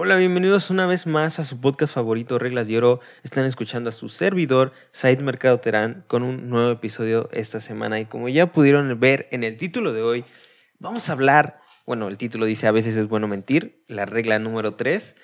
Hola, bienvenidos una vez más a su podcast favorito Reglas de Oro. Están escuchando a su servidor, Said Mercado Terán, con un nuevo episodio esta semana. Y como ya pudieron ver en el título de hoy, vamos a hablar, bueno, el título dice a veces es bueno mentir, la regla número 3.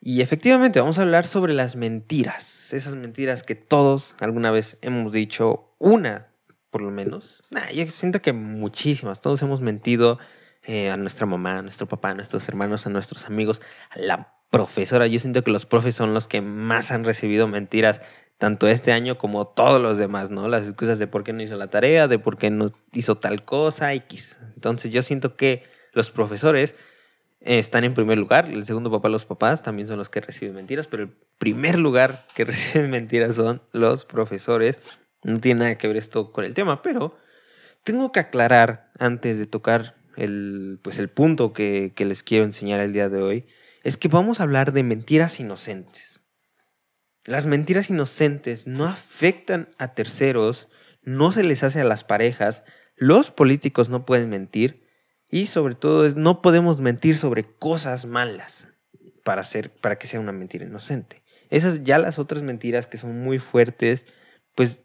Y efectivamente vamos a hablar sobre las mentiras, esas mentiras que todos alguna vez hemos dicho, una por lo menos. Nah, yo siento que muchísimas, todos hemos mentido eh, a nuestra mamá, a nuestro papá, a nuestros hermanos, a nuestros amigos, a la profesora. Yo siento que los profes son los que más han recibido mentiras, tanto este año como todos los demás, ¿no? Las excusas de por qué no hizo la tarea, de por qué no hizo tal cosa, X. Entonces yo siento que los profesores eh, están en primer lugar. El segundo papá, los papás, también son los que reciben mentiras, pero el primer lugar que reciben mentiras son los profesores. No tiene nada que ver esto con el tema, pero tengo que aclarar antes de tocar el, pues el punto que, que les quiero enseñar el día de hoy, es que vamos a hablar de mentiras inocentes. Las mentiras inocentes no afectan a terceros, no se les hace a las parejas, los políticos no pueden mentir y sobre todo no podemos mentir sobre cosas malas para, hacer, para que sea una mentira inocente. Esas ya las otras mentiras que son muy fuertes, pues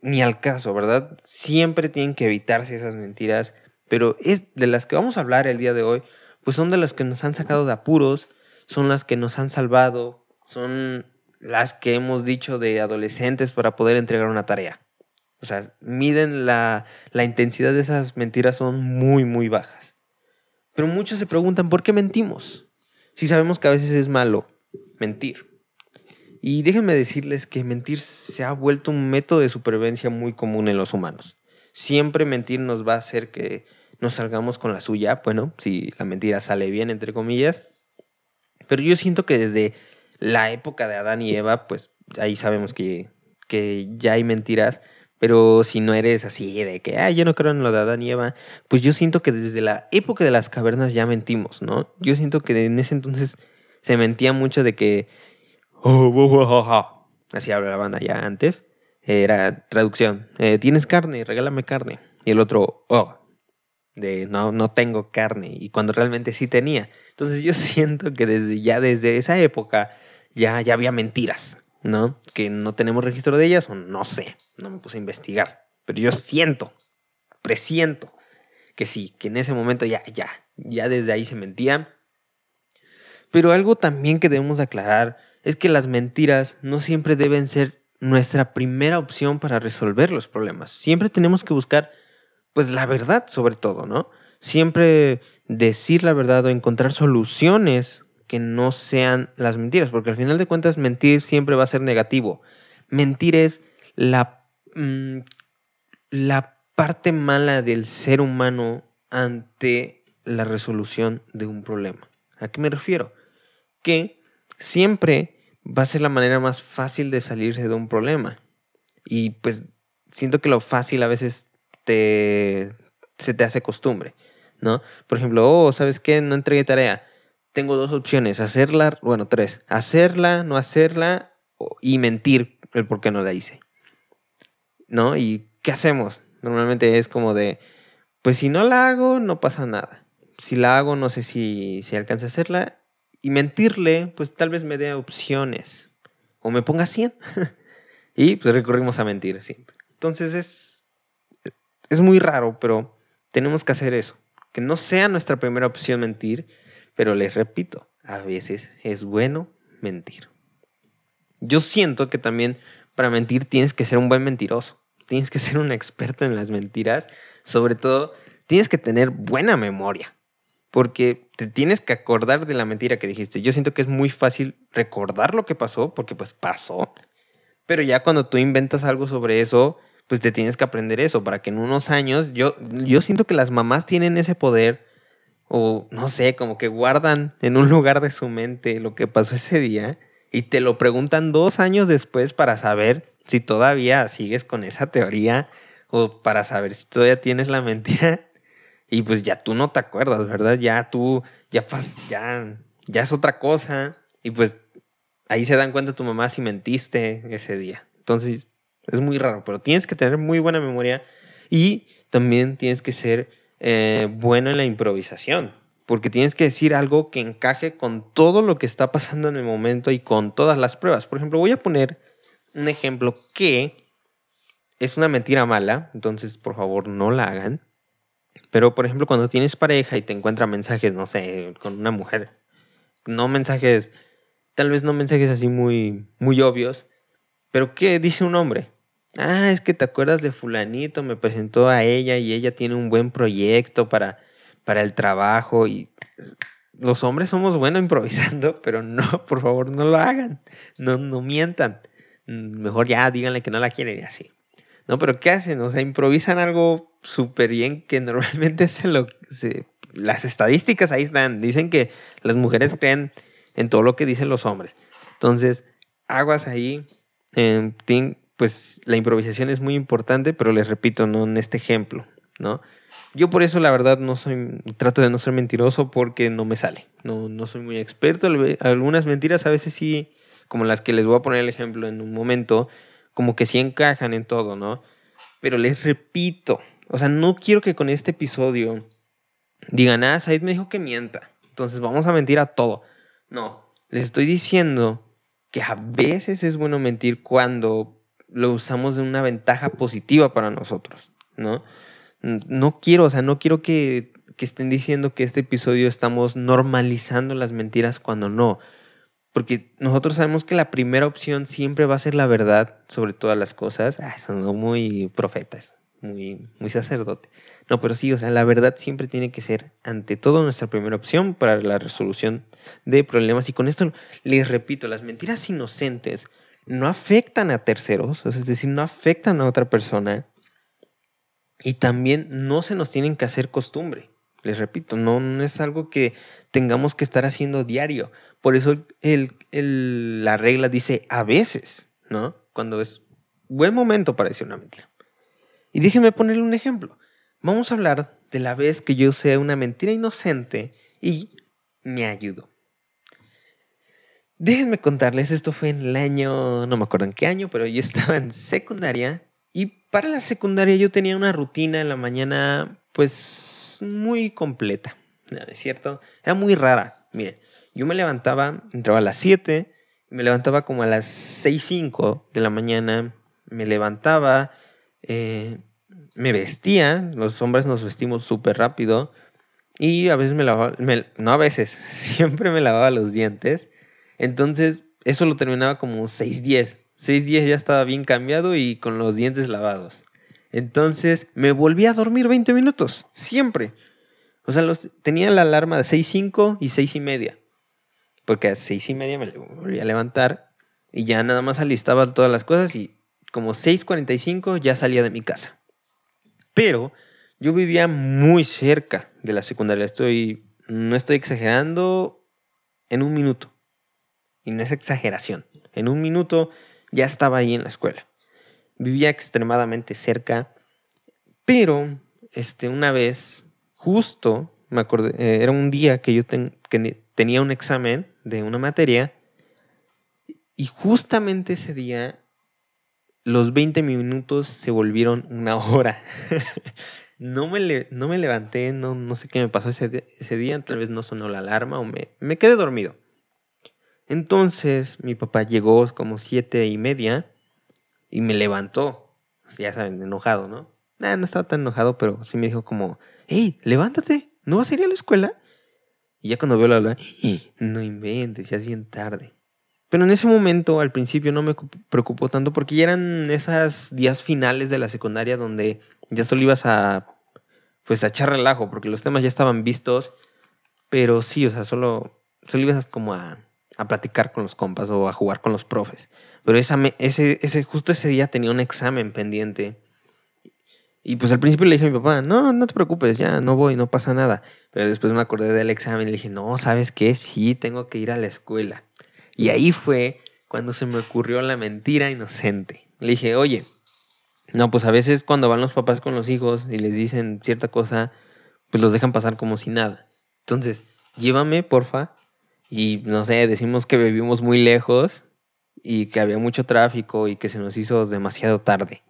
ni al caso, ¿verdad? Siempre tienen que evitarse esas mentiras pero es de las que vamos a hablar el día de hoy, pues son de las que nos han sacado de apuros, son las que nos han salvado, son las que hemos dicho de adolescentes para poder entregar una tarea. O sea, miden la, la intensidad de esas mentiras son muy, muy bajas. Pero muchos se preguntan, ¿por qué mentimos? Si sabemos que a veces es malo mentir. Y déjenme decirles que mentir se ha vuelto un método de supervivencia muy común en los humanos. Siempre mentir nos va a hacer que nos salgamos con la suya, bueno, si la mentira sale bien, entre comillas. Pero yo siento que desde la época de Adán y Eva, pues ahí sabemos que, que ya hay mentiras, pero si no eres así de que, ah, yo no creo en lo de Adán y Eva, pues yo siento que desde la época de las cavernas ya mentimos, ¿no? Yo siento que en ese entonces se mentía mucho de que, oh, así hablaban allá antes, era traducción, eh, tienes carne, regálame carne. Y el otro, oh, de no, no tengo carne, y cuando realmente sí tenía. Entonces yo siento que desde ya desde esa época ya, ya había mentiras, ¿no? Que no tenemos registro de ellas o no sé, no me puse a investigar, pero yo siento, presiento que sí, que en ese momento ya, ya, ya desde ahí se mentían. Pero algo también que debemos aclarar es que las mentiras no siempre deben ser nuestra primera opción para resolver los problemas. Siempre tenemos que buscar pues la verdad sobre todo, ¿no? Siempre decir la verdad o encontrar soluciones que no sean las mentiras, porque al final de cuentas mentir siempre va a ser negativo. Mentir es la, mm, la parte mala del ser humano ante la resolución de un problema. ¿A qué me refiero? Que siempre va a ser la manera más fácil de salirse de un problema. Y pues siento que lo fácil a veces se te hace costumbre, ¿no? Por ejemplo, oh, ¿sabes qué? No entregué tarea. Tengo dos opciones, hacerla, bueno, tres, hacerla, no hacerla y mentir el por qué no la hice. ¿No? ¿Y qué hacemos? Normalmente es como de, pues si no la hago, no pasa nada. Si la hago, no sé si, si alcanza a hacerla. Y mentirle, pues tal vez me dé opciones. O me ponga 100. y pues recurrimos a mentir siempre. Entonces es es muy raro, pero tenemos que hacer eso. Que no sea nuestra primera opción mentir, pero les repito, a veces es bueno mentir. Yo siento que también para mentir tienes que ser un buen mentiroso. Tienes que ser un experto en las mentiras. Sobre todo, tienes que tener buena memoria. Porque te tienes que acordar de la mentira que dijiste. Yo siento que es muy fácil recordar lo que pasó, porque pues pasó. Pero ya cuando tú inventas algo sobre eso, pues te tienes que aprender eso para que en unos años, yo, yo siento que las mamás tienen ese poder, o no sé, como que guardan en un lugar de su mente lo que pasó ese día y te lo preguntan dos años después para saber si todavía sigues con esa teoría o para saber si todavía tienes la mentira. Y pues ya tú no te acuerdas, ¿verdad? Ya tú, ya, ya, ya es otra cosa. Y pues ahí se dan cuenta tu mamá si mentiste ese día. Entonces, es muy raro, pero tienes que tener muy buena memoria y también tienes que ser eh, bueno en la improvisación. porque tienes que decir algo que encaje con todo lo que está pasando en el momento y con todas las pruebas. Por ejemplo, voy a poner un ejemplo que es una mentira mala, entonces por favor no la hagan. Pero por ejemplo, cuando tienes pareja y te encuentra mensajes, no sé, con una mujer, no mensajes, tal vez no mensajes así muy, muy obvios, pero ¿qué dice un hombre? Ah, es que te acuerdas de fulanito, me presentó a ella y ella tiene un buen proyecto para para el trabajo y los hombres somos buenos improvisando, pero no, por favor, no lo hagan. No, no mientan. Mejor ya díganle que no la quieren y así. No, pero ¿qué hacen? O sea, improvisan algo súper bien que normalmente se lo... las estadísticas ahí están. Dicen que las mujeres creen en todo lo que dicen los hombres. Entonces, aguas ahí. Eh, pues la improvisación es muy importante, pero les repito, no en este ejemplo, ¿no? Yo por eso la verdad no soy, trato de no ser mentiroso porque no me sale. No, no soy muy experto. Algunas mentiras a veces sí, como las que les voy a poner el ejemplo en un momento, como que sí encajan en todo, ¿no? Pero les repito, o sea, no quiero que con este episodio digan, ah, Said me dijo que mienta. Entonces vamos a mentir a todo. No, les estoy diciendo que a veces es bueno mentir cuando lo usamos de una ventaja positiva para nosotros, ¿no? no quiero, o sea, no quiero que, estén diciendo que este episodio estamos normalizando las mentiras cuando no. Porque nosotros sabemos que la primera opción siempre va a ser la verdad sobre todas las cosas. Ah, son muy profetas, muy, muy sacerdote. No, pero sí, o sea, la verdad siempre tiene que ser ante todo nuestra primera opción para la resolución de problemas. Y con esto les repito, las mentiras inocentes no afectan a terceros, es decir, no afectan a otra persona y también no se nos tienen que hacer costumbre. Les repito, no, es algo que tengamos que estar haciendo diario. Por eso el, la regla dice a veces, ¿no? Cuando es buen momento para decir una mentira. Y déjenme ponerle un ejemplo. Vamos a hablar de la vez que yo usé una mentira inocente y me ayudó. Déjenme contarles, esto fue en el año, no me acuerdo en qué año, pero yo estaba en secundaria y para la secundaria yo tenía una rutina en la mañana, pues muy completa, es cierto? Era muy rara. Miren, yo me levantaba, entraba a las 7, me levantaba como a las 6, de la mañana, me levantaba, eh, me vestía, los hombres nos vestimos súper rápido, y a veces me lavaba, no a veces, siempre me lavaba los dientes. Entonces, eso lo terminaba como 6, 10 seis días ya estaba bien cambiado y con los dientes lavados. Entonces me volví a dormir 20 minutos, siempre. O sea, los, tenía la alarma de 6.05 y 6 y media. Porque a 6 y media me volví a levantar y ya nada más alistaba todas las cosas y como 6.45 ya salía de mi casa. Pero yo vivía muy cerca de la secundaria. Estoy, no estoy exagerando en un minuto. Y no es exageración. En un minuto ya estaba ahí en la escuela. Vivía extremadamente cerca, pero este, una vez, justo, me acordé, eh, era un día que yo tenía un examen de una materia y justamente ese día los 20 minutos se volvieron una hora. no, me no me levanté, no, no sé qué me pasó ese, ese, día, tal vez no sonó la alarma o me, me quedé dormido. Entonces mi papá llegó como siete y media y me levantó. Ya saben, enojado, ¿no? no estaba tan enojado, pero sí me dijo como, hey, levántate, ¿no vas a ir a la escuela? Y ya cuando veo la hora, no inventes, ya es bien tarde. Pero en ese momento, al principio, no me preocupó tanto porque ya eran esos días finales de la secundaria donde ya solo ibas a, pues, a echar relajo porque los temas ya estaban vistos. Pero sí, o sea, solo, solo ibas como a a platicar con los compas o a jugar con los profes. Pero ese, justo ese día tenía un examen pendiente. Y pues al principio le dije a mi papá, no, no te preocupes, ya no voy, no pasa nada. Pero después me acordé del examen y le dije, no, ¿sabes qué? Sí, tengo que ir a la escuela. Y ahí fue cuando se me ocurrió la mentira inocente. Le dije, oye, no, pues a veces cuando van los papás con los hijos y les dicen cierta cosa, pues los dejan pasar como si nada. Entonces, llévame, porfa, y no sé, decimos que vivimos muy lejos y que había mucho tráfico y que se nos hizo demasiado tarde.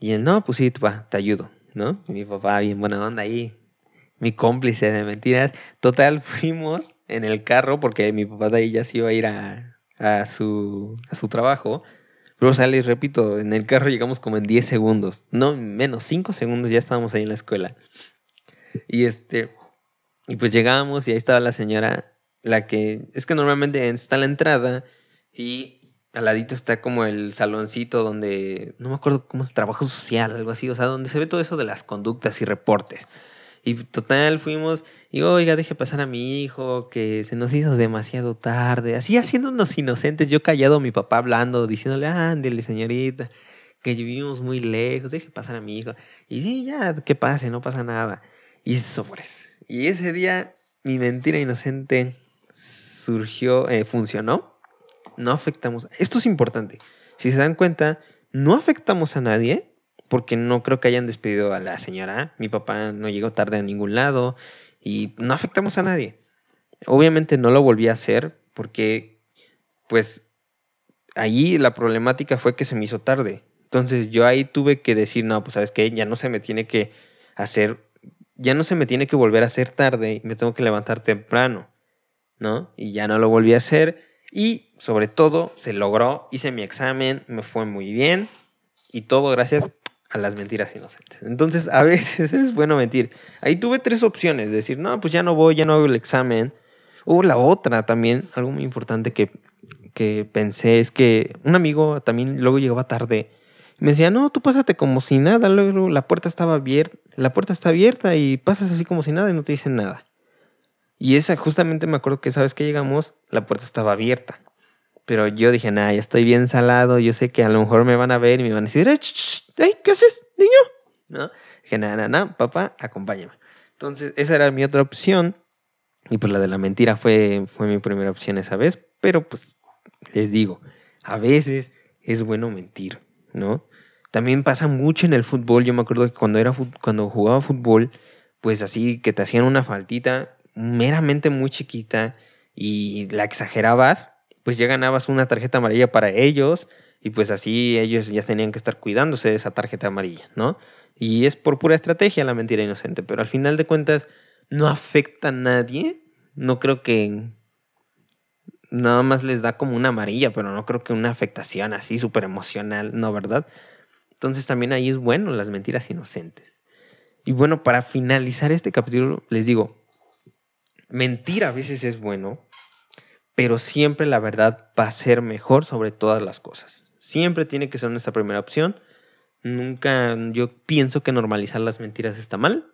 Y él, no, pues sí, te ayudo, ¿no? mi papá, bien buena onda ahí. mi cómplice de mentiras. Total, fuimos en el carro porque mi papá de ahí ya se iba a ir a, a, su, a su trabajo. Pero, o sea, les repito, en el carro llegamos como en 10 segundos. No, menos, 5 segundos ya estábamos ahí en la escuela. Y este, y pues llegamos y ahí estaba la señora, la que, es que normalmente está la entrada y al ladito está como el saloncito donde, no me acuerdo cómo es, trabajo social, algo así, o sea, donde se ve todo eso de las conductas y reportes. Y total, fuimos, y oiga, deje pasar a mi hijo, que se nos hizo demasiado tarde. Así haciéndonos inocentes, yo callado mi papá hablando, diciéndole, ándele, señorita, que vivimos muy lejos, deje pasar a mi hijo. Y sí, ya, que pase, no pasa nada. Y sobres. Y ese día, mi mentira inocente surgió, eh, funcionó. No afectamos. Esto es importante. Si se dan cuenta, no afectamos a nadie porque no creo que hayan despedido a la señora. Mi papá no llegó tarde a ningún lado y no afectamos a nadie. Obviamente no lo volví a hacer porque, pues, ahí la problemática fue que se me hizo tarde. Entonces yo ahí tuve que decir, no, pues sabes qué, ya no se me tiene que hacer, ya no se me tiene que volver a hacer tarde y me tengo que levantar temprano, ¿no? Y ya no lo volví a hacer y sobre todo se logró, hice mi examen, me fue muy bien y todo gracias a las mentiras inocentes. Entonces, a veces es bueno mentir. Ahí tuve tres opciones, decir, no, pues ya no voy, ya no hago el examen. O la otra también, algo muy importante que, que pensé es que un amigo también luego llegaba tarde. Me decía, no, tú pásate como si nada, luego la puerta estaba abierta, la puerta está abierta y pasas así como si nada y no te dicen nada. Y esa, justamente me acuerdo que sabes que llegamos, la puerta estaba abierta. Pero yo dije, nada, ya estoy bien salado, yo sé que a lo mejor me van a ver y me van a decir, ¿qué haces, niño? ¿No? Dije, nada, nada, nada, papá, acompáñame. Entonces, esa era mi otra opción. Y pues la de la mentira fue, fue mi primera opción esa vez. Pero pues, les digo, a veces es bueno mentir, ¿no? También pasa mucho en el fútbol. Yo me acuerdo que cuando, era, cuando jugaba fútbol, pues así que te hacían una faltita meramente muy chiquita y la exagerabas, pues ya ganabas una tarjeta amarilla para ellos y pues así ellos ya tenían que estar cuidándose de esa tarjeta amarilla, ¿no? Y es por pura estrategia la mentira inocente, pero al final de cuentas no afecta a nadie. No creo que nada más les da como una amarilla, pero no creo que una afectación así súper emocional, ¿no? ¿Verdad? Entonces también ahí es bueno las mentiras inocentes. Y bueno, para finalizar este capítulo, les digo, mentir a veces es bueno, pero siempre la verdad va a ser mejor sobre todas las cosas. Siempre tiene que ser nuestra primera opción. Nunca, yo pienso que normalizar las mentiras está mal,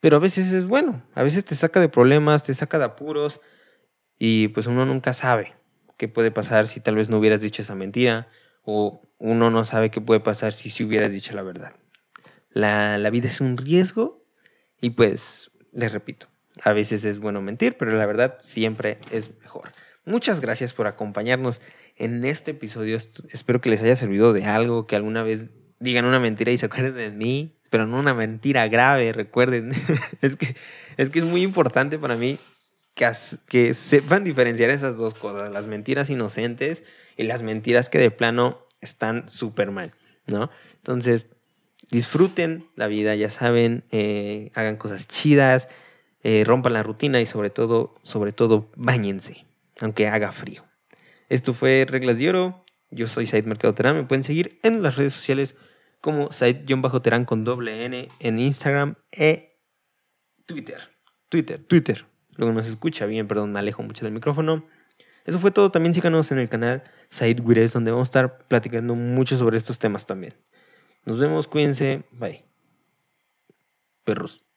pero a veces es bueno. A veces te saca de problemas, te saca de apuros y pues uno nunca sabe qué puede pasar si tal vez no hubieras dicho esa mentira o uno no sabe qué puede pasar si, si hubieras dicho la verdad. La, la vida es un riesgo y pues, les repito, a veces es bueno mentir, pero la verdad siempre es mejor. Muchas gracias por acompañarnos en este episodio. Espero que les haya servido de algo, que alguna vez digan una mentira y se acuerden de mí, pero no una mentira grave, recuerden. es, que, es que es muy importante para mí que, que sepan diferenciar esas dos cosas, las mentiras inocentes y las mentiras que de plano están súper mal, ¿no? Entonces, disfruten la vida, ya saben, eh, hagan cosas chidas, eh, rompan la rutina y sobre todo, sobre todo, bañense, aunque haga frío. Esto fue Reglas de Oro. Yo soy Said Mercado Terán. Me pueden seguir en las redes sociales como Said-Terán con doble N en Instagram e Twitter. Twitter, Twitter. Luego nos escucha bien, perdón, me alejo mucho del micrófono. Eso fue todo. También síganos en el canal Said donde vamos a estar platicando mucho sobre estos temas también. Nos vemos, cuídense. Bye. Perros.